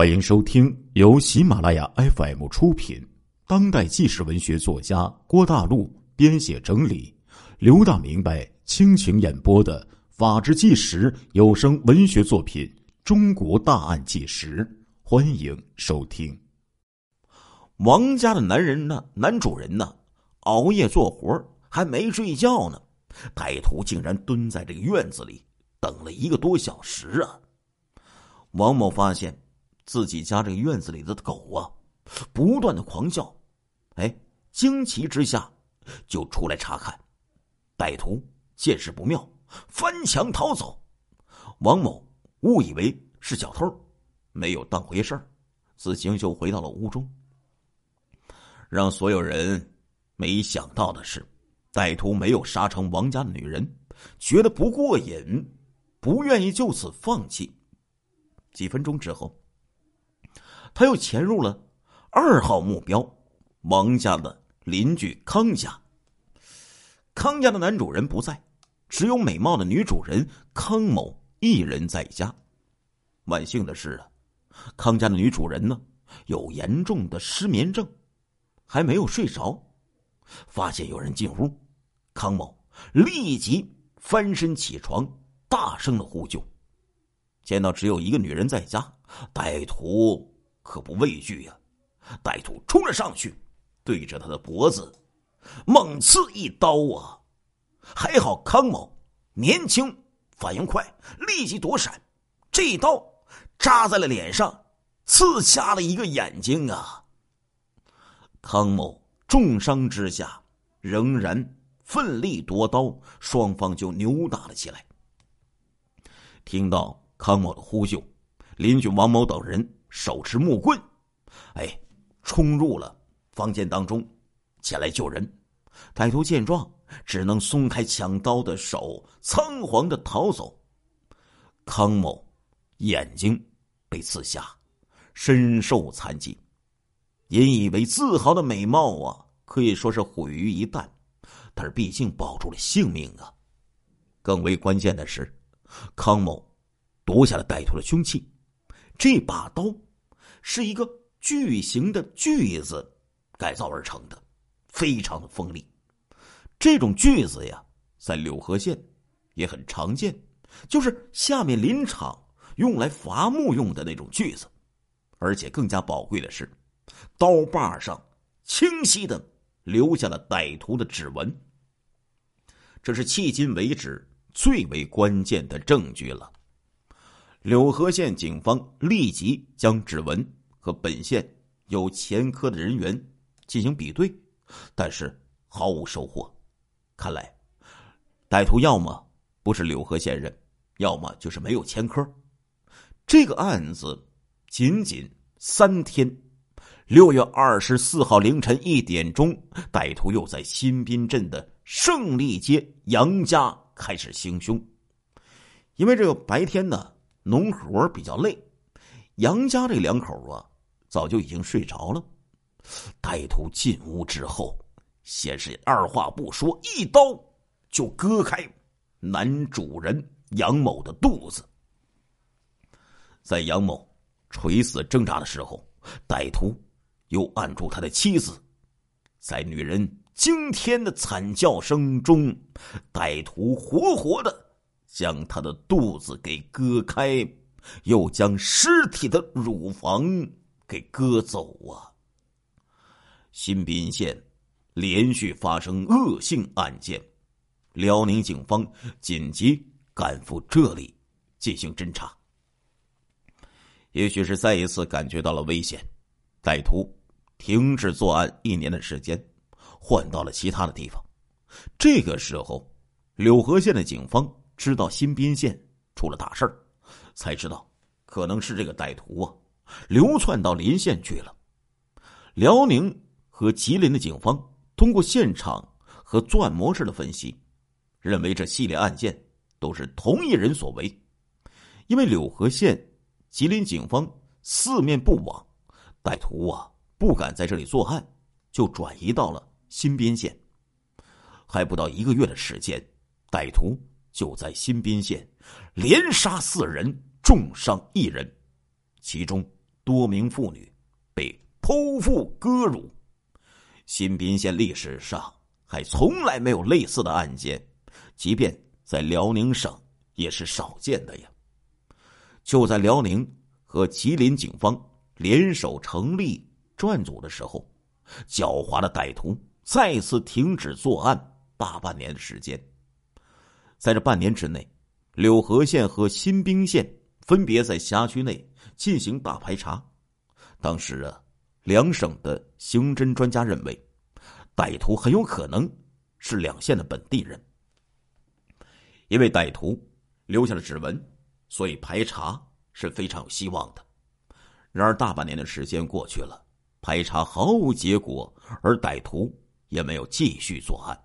欢迎收听由喜马拉雅 FM 出品、当代纪实文学作家郭大陆编写整理、刘大明白倾情演播的《法制纪实》有声文学作品《中国大案纪实》，欢迎收听。王家的男人呢？男主人呢？熬夜做活还没睡觉呢，歹徒竟然蹲在这个院子里等了一个多小时啊！王某发现。自己家这个院子里的狗啊，不断的狂叫，哎，惊奇之下就出来查看。歹徒见势不妙，翻墙逃走。王某误以为是小偷，没有当回事儿，自行就回到了屋中。让所有人没想到的是，歹徒没有杀成王家的女人，觉得不过瘾，不愿意就此放弃。几分钟之后。他又潜入了二号目标王家的邻居康家。康家的男主人不在，只有美貌的女主人康某一人在家。万幸的是啊，康家的女主人呢有严重的失眠症，还没有睡着。发现有人进屋，康某立即翻身起床，大声的呼救。见到只有一个女人在家，歹徒。可不畏惧呀！歹徒冲了上去，对着他的脖子猛刺一刀啊！还好康某年轻，反应快，立即躲闪。这一刀扎在了脸上，刺瞎了一个眼睛啊！康某重伤之下，仍然奋力夺刀，双方就扭打了起来。听到康某的呼救，邻居王某等人。手持木棍，哎，冲入了房间当中，前来救人。歹徒见状，只能松开抢刀的手，仓皇的逃走。康某眼睛被刺瞎，身受残疾，引以为自豪的美貌啊，可以说是毁于一旦。但是毕竟保住了性命啊。更为关键的是，康某夺下了歹徒的凶器。这把刀是一个巨型的锯子改造而成的，非常的锋利。这种锯子呀，在柳河县也很常见，就是下面林场用来伐木用的那种锯子。而且更加宝贵的是，刀把上清晰的留下了歹徒的指纹。这是迄今为止最为关键的证据了。柳河县警方立即将指纹和本县有前科的人员进行比对，但是毫无收获。看来，歹徒要么不是柳河县人，要么就是没有前科。这个案子仅仅三天，六月二十四号凌晨一点钟，歹徒又在新宾镇的胜利街杨家开始行凶。因为这个白天呢。农活比较累，杨家这两口啊，早就已经睡着了。歹徒进屋之后，先是二话不说，一刀就割开男主人杨某的肚子。在杨某垂死挣扎的时候，歹徒又按住他的妻子，在女人惊天的惨叫声中，歹徒活活的。将他的肚子给割开，又将尸体的乳房给割走啊！新宾县连续发生恶性案件，辽宁警方紧急赶赴这里进行侦查。也许是再一次感觉到了危险，歹徒停止作案一年的时间，换到了其他的地方。这个时候，柳河县的警方。知道新宾县出了大事儿，才知道可能是这个歹徒啊流窜到临县去了。辽宁和吉林的警方通过现场和作案模式的分析，认为这系列案件都是同一人所为。因为柳河县、吉林警方四面不网，歹徒啊不敢在这里作案，就转移到了新宾县。还不到一个月的时间，歹徒。就在新宾县，连杀四人，重伤一人，其中多名妇女被剖腹割乳。新宾县历史上还从来没有类似的案件，即便在辽宁省也是少见的呀。就在辽宁和吉林警方联手成立专案组的时候，狡猾的歹徒再次停止作案大半年的时间。在这半年之内，柳河县和新宾县分别在辖区内进行大排查。当时啊。两省的刑侦专家认为，歹徒很有可能是两县的本地人。因为歹徒留下了指纹，所以排查是非常有希望的。然而，大半年的时间过去了，排查毫无结果，而歹徒也没有继续作案。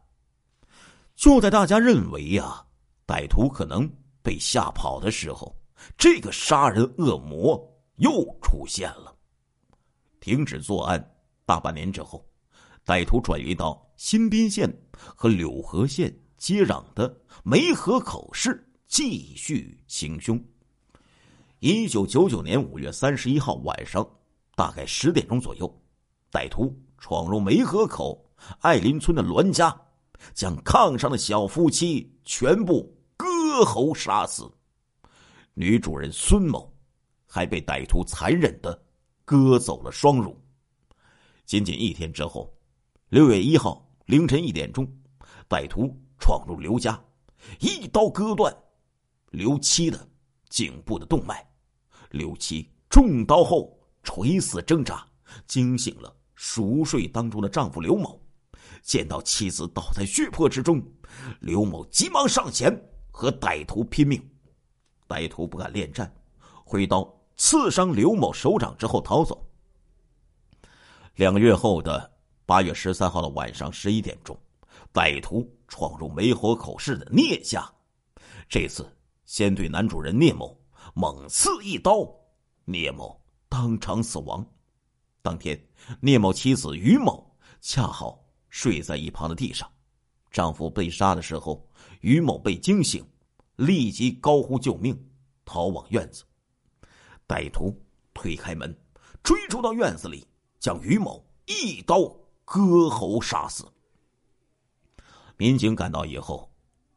就在大家认为呀，歹徒可能被吓跑的时候，这个杀人恶魔又出现了。停止作案大半年之后，歹徒转移到新宾县和柳河县接壤的梅河口市继续行凶。一九九九年五月三十一号晚上，大概十点钟左右，歹徒闯入梅河口爱林村的栾家，将炕上的小夫妻全部割喉杀死。女主人孙某还被歹徒残忍的。割走了双乳。仅仅一天之后，六月一号凌晨一点钟，歹徒闯入刘家，一刀割断刘七的颈部的动脉。刘七中刀后垂死挣扎，惊醒了熟睡当中的丈夫刘某。见到妻子倒在血泊之中，刘某急忙上前和歹徒拼命。歹徒不敢恋战，挥刀。刺伤刘某手掌之后逃走。两个月后的八月十三号的晚上十一点钟，歹徒闯入梅河口市的聂家，这次先对男主人聂某猛刺一刀，聂某当场死亡。当天，聂某妻子于某恰好睡在一旁的地上，丈夫被杀的时候，于某被惊醒，立即高呼救命，逃往院子。歹徒推开门，追逐到院子里，将于某一刀割喉杀死。民警赶到以后，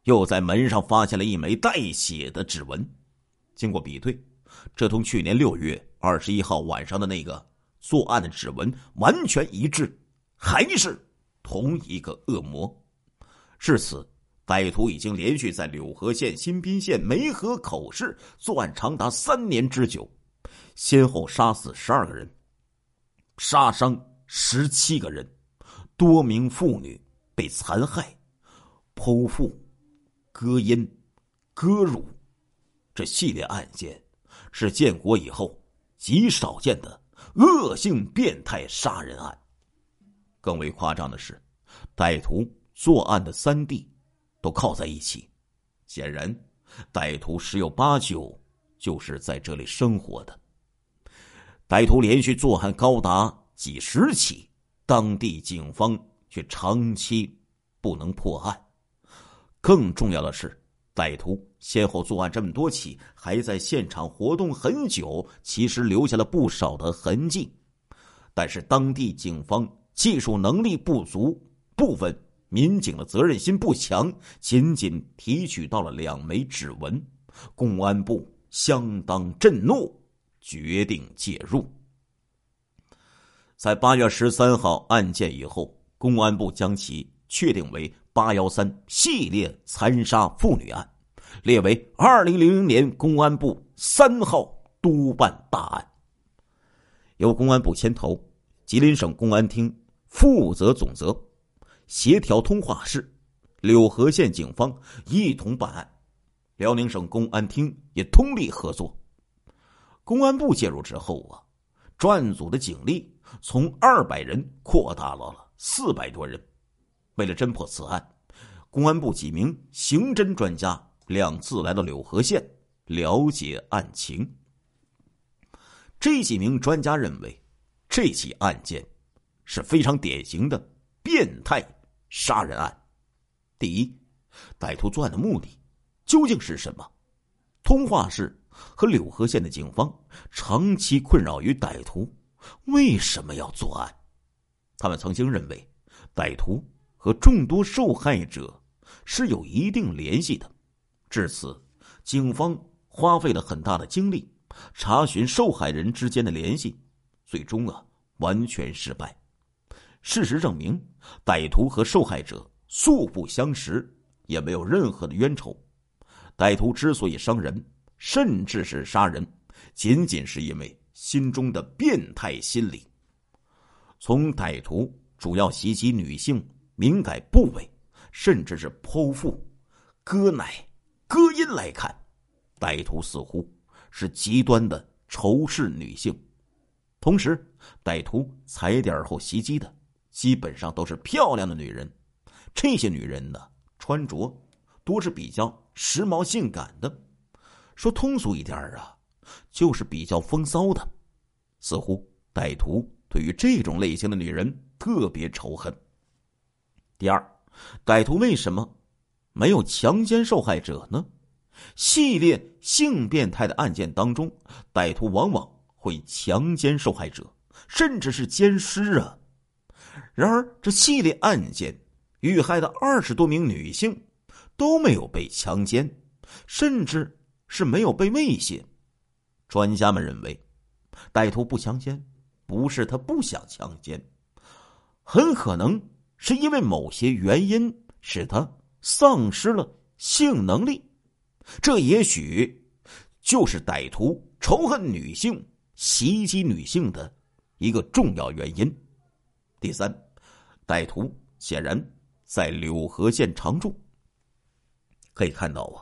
又在门上发现了一枚带血的指纹。经过比对，这同去年六月二十一号晚上的那个作案的指纹完全一致，还是同一个恶魔。至此，歹徒已经连续在柳河县、新宾县、梅河口市作案长达三年之久。先后杀死十二个人，杀伤十七个人，多名妇女被残害、剖腹、割阴、割乳，这系列案件是建国以后极少见的恶性变态杀人案。更为夸张的是，歹徒作案的三地都靠在一起，显然，歹徒十有八九就是在这里生活的。歹徒连续作案高达几十起，当地警方却长期不能破案。更重要的是，歹徒先后作案这么多起，还在现场活动很久，其实留下了不少的痕迹。但是当地警方技术能力不足，部分民警的责任心不强，仅仅提取到了两枚指纹。公安部相当震怒。决定介入。在八月十三号案件以后，公安部将其确定为“八幺三”系列残杀妇女案，列为二零零零年公安部三号督办大案。由公安部牵头，吉林省公安厅负责总责，协调通化市、柳河县警方一同办案，辽宁省公安厅也通力合作。公安部介入之后啊，专案组的警力从二百人扩大到了四百多人。为了侦破此案，公安部几名刑侦专家两次来到柳河县了解案情。这几名专家认为，这起案件是非常典型的变态杀人案。第一，歹徒作案的目的究竟是什么？通化市。和柳河县的警方长期困扰于歹徒为什么要作案。他们曾经认为，歹徒和众多受害者是有一定联系的。至此，警方花费了很大的精力查询受害人之间的联系，最终啊完全失败。事实证明，歹徒和受害者素不相识，也没有任何的冤仇。歹徒之所以伤人，甚至是杀人，仅仅是因为心中的变态心理。从歹徒主要袭击女性敏感部位，甚至是剖腹、割奶、割阴来看，歹徒似乎是极端的仇视女性。同时，歹徒踩点后袭击的。基本上都是漂亮的女人，这些女人呢，穿着多是比较时髦性感的，说通俗一点啊，就是比较风骚的。似乎歹徒对于这种类型的女人特别仇恨。第二，歹徒为什么没有强奸受害者呢？系列性变态的案件当中，歹徒往往会强奸受害者，甚至是奸尸啊。然而，这系列案件遇害的二十多名女性都没有被强奸，甚至是没有被猥亵。专家们认为，歹徒不强奸不是他不想强奸，很可能是因为某些原因使他丧失了性能力。这也许就是歹徒仇恨女性、袭击女性的一个重要原因。第三，歹徒显然在柳河县常住。可以看到啊，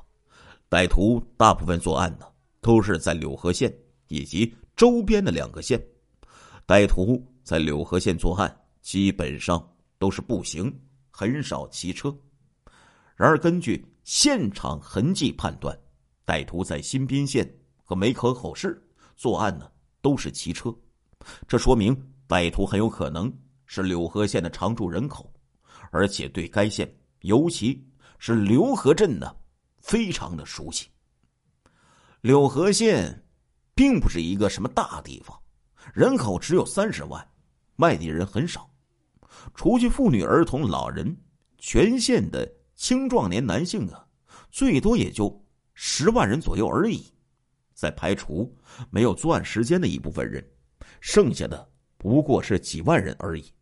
歹徒大部分作案呢都是在柳河县以及周边的两个县。歹徒在柳河县作案基本上都是步行，很少骑车。然而，根据现场痕迹判断，歹徒在新宾县和梅河口市作案呢都是骑车，这说明歹徒很有可能。是柳河县的常住人口，而且对该县，尤其是柳河镇呢，非常的熟悉。柳河县并不是一个什么大地方，人口只有三十万，外地人很少，除去妇女、儿童、老人，全县的青壮年男性啊，最多也就十万人左右而已。再排除没有作案时间的一部分人，剩下的不过是几万人而已。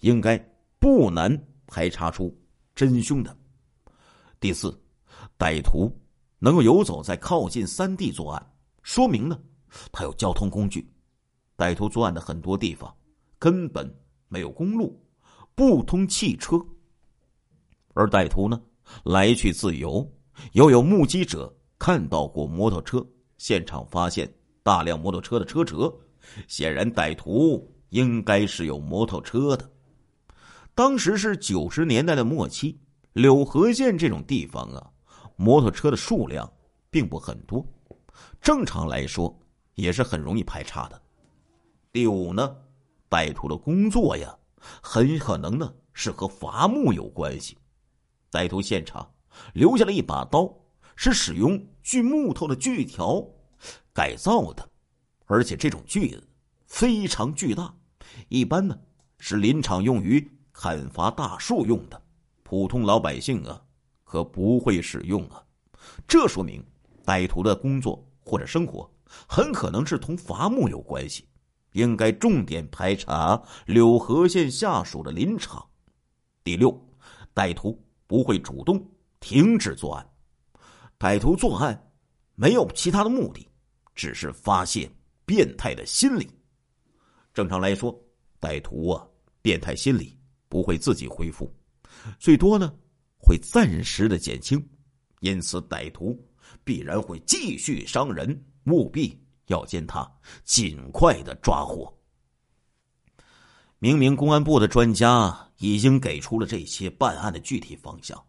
应该不难排查出真凶的。第四，歹徒能够游走在靠近三地作案，说明呢，他有交通工具。歹徒作案的很多地方根本没有公路，不通汽车。而歹徒呢，来去自由，又有目击者看到过摩托车，现场发现大量摩托车的车辙，显然歹徒应该是有摩托车的。当时是九十年代的末期，柳河县这种地方啊，摩托车的数量并不很多，正常来说也是很容易排查的。第五呢，歹徒的工作呀，很可能呢是和伐木有关系。歹徒现场留下了一把刀，是使用锯木头的锯条改造的，而且这种锯子非常巨大，一般呢是林场用于。砍伐大树用的，普通老百姓啊，可不会使用啊。这说明歹徒的工作或者生活很可能是同伐木有关系，应该重点排查柳河县下属的林场。第六，歹徒不会主动停止作案，歹徒作案没有其他的目的，只是发泄变态的心理。正常来说，歹徒啊，变态心理。不会自己恢复，最多呢会暂时的减轻，因此歹徒必然会继续伤人，务必要将他尽快的抓获。明明公安部的专家已经给出了这些办案的具体方向，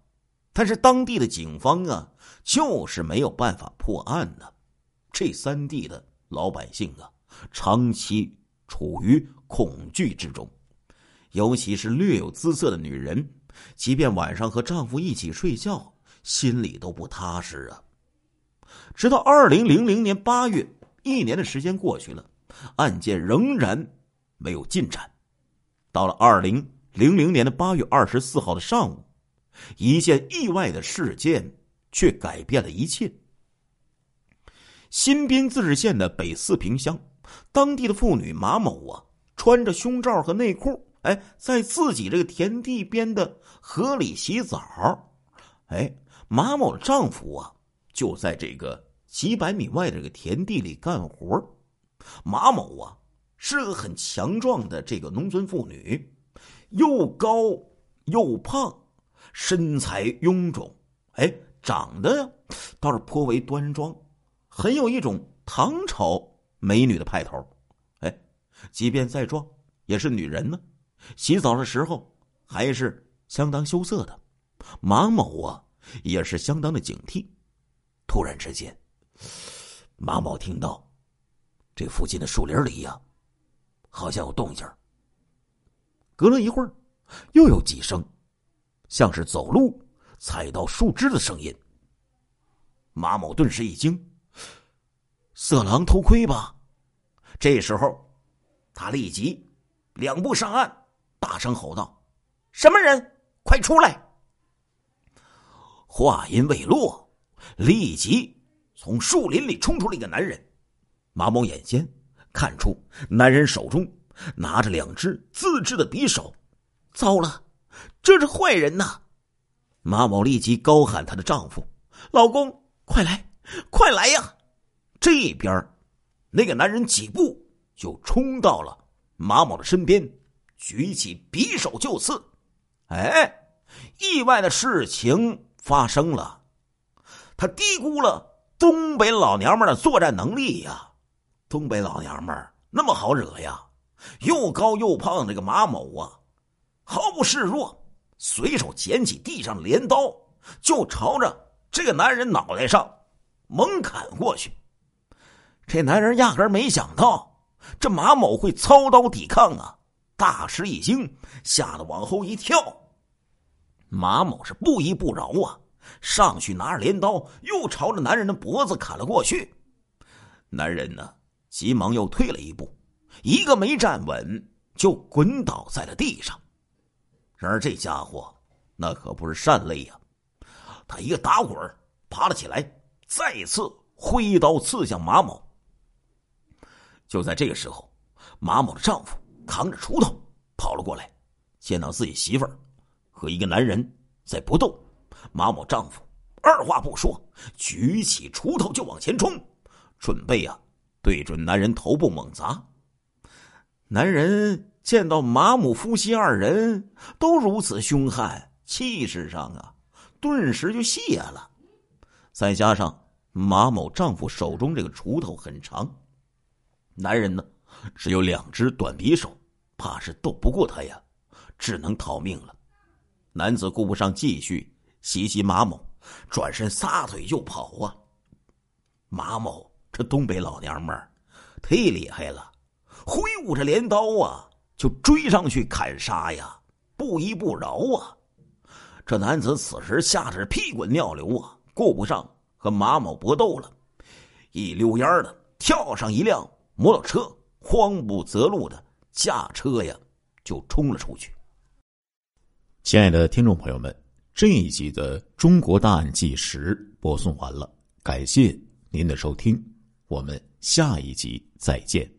但是当地的警方啊就是没有办法破案呢。这三地的老百姓啊，长期处于恐惧之中。尤其是略有姿色的女人，即便晚上和丈夫一起睡觉，心里都不踏实啊。直到二零零零年八月，一年的时间过去了，案件仍然没有进展。到了二零零零年的八月二十四号的上午，一件意外的事件却改变了一切。新宾自治县的北四平乡，当地的妇女马某啊，穿着胸罩和内裤，哎，在自己这个田地边的河里洗澡。哎，马某的丈夫啊，就在这个几百米外的这个田地里干活。马某啊，是个很强壮的这个农村妇女，又高又胖，身材臃肿，哎，长得倒是颇为端庄。很有一种唐朝美女的派头，哎，即便再壮，也是女人呢。洗澡的时候还是相当羞涩的。马某啊，也是相当的警惕。突然之间，马某听到这附近的树林里呀，好像有动静。隔了一会儿，又有几声，像是走路踩到树枝的声音。马某顿时一惊。色狼偷窥吧！这时候，他立即两步上岸，大声吼道：“什么人？快出来！”话音未落，立即从树林里冲出了一个男人。马某眼尖，看出男人手中拿着两只自制的匕首。糟了，这是坏人呐！马某立即高喊她的丈夫：“老公，快来，快来呀！”这边，那个男人几步就冲到了马某的身边，举起匕首就刺。哎，意外的事情发生了，他低估了东北老娘们的作战能力呀！东北老娘们那么好惹呀，又高又胖的这个马某啊，毫不示弱，随手捡起地上镰刀，就朝着这个男人脑袋上猛砍过去。这男人压根没想到这马某会操刀抵抗啊，大吃一惊，吓得往后一跳。马某是不依不饶啊，上去拿着镰刀，又朝着男人的脖子砍了过去。男人呢，急忙又退了一步，一个没站稳，就滚倒在了地上。然而这家伙那可不是善类呀，他一个打滚爬了起来，再次挥刀刺向马某。就在这个时候，马某的丈夫扛着锄头跑了过来，见到自己媳妇儿和一个男人在搏斗，马某丈夫二话不说，举起锄头就往前冲，准备啊对准男人头部猛砸。男人见到马某夫妻二人都如此凶悍，气势上啊顿时就泄了。再加上马某丈夫手中这个锄头很长。男人呢，只有两只短匕首，怕是斗不过他呀，只能逃命了。男子顾不上继续袭击马某，转身撒腿就跑啊。马某这东北老娘们儿忒厉害了，挥舞着镰刀啊，就追上去砍杀呀，不依不饶啊。这男子此时吓得是屁滚尿流啊，顾不上和马某搏斗了，一溜烟的跳上一辆。摩托车慌不择路的驾车呀，就冲了出去。亲爱的听众朋友们，这一集的《中国大案纪实》播送完了，感谢您的收听，我们下一集再见。